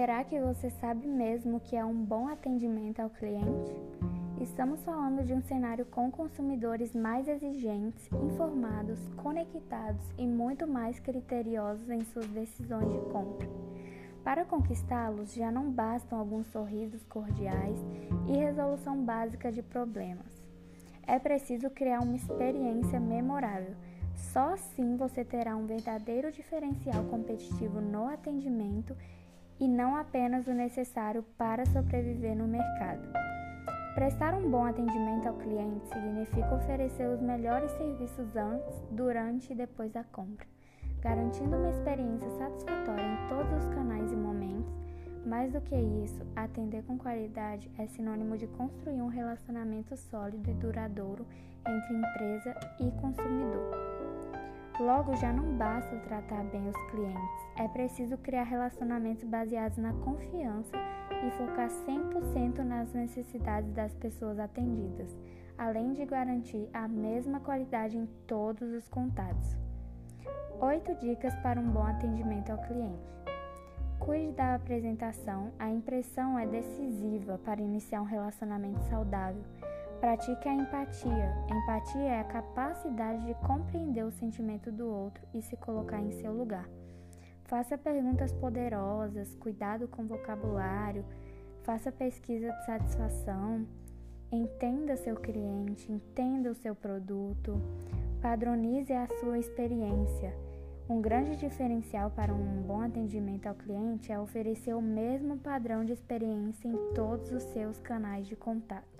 Será que você sabe mesmo que é um bom atendimento ao cliente? Estamos falando de um cenário com consumidores mais exigentes, informados, conectados e muito mais criteriosos em suas decisões de compra. Para conquistá-los, já não bastam alguns sorrisos cordiais e resolução básica de problemas. É preciso criar uma experiência memorável. Só assim você terá um verdadeiro diferencial competitivo no atendimento e não apenas o necessário para sobreviver no mercado. Prestar um bom atendimento ao cliente significa oferecer os melhores serviços antes, durante e depois da compra, garantindo uma experiência satisfatória em todos os canais e momentos. Mais do que isso, atender com qualidade é sinônimo de construir um relacionamento sólido e duradouro entre empresa e consumidor. Logo, já não basta tratar bem os clientes, é preciso criar relacionamentos baseados na confiança e focar 100% nas necessidades das pessoas atendidas, além de garantir a mesma qualidade em todos os contatos. 8 dicas para um bom atendimento ao cliente. Cuide da apresentação, a impressão é decisiva para iniciar um relacionamento saudável. Pratique a empatia. Empatia é a capacidade de compreender o sentimento do outro e se colocar em seu lugar. Faça perguntas poderosas, cuidado com o vocabulário, faça pesquisa de satisfação, entenda seu cliente, entenda o seu produto, padronize a sua experiência. Um grande diferencial para um bom atendimento ao cliente é oferecer o mesmo padrão de experiência em todos os seus canais de contato.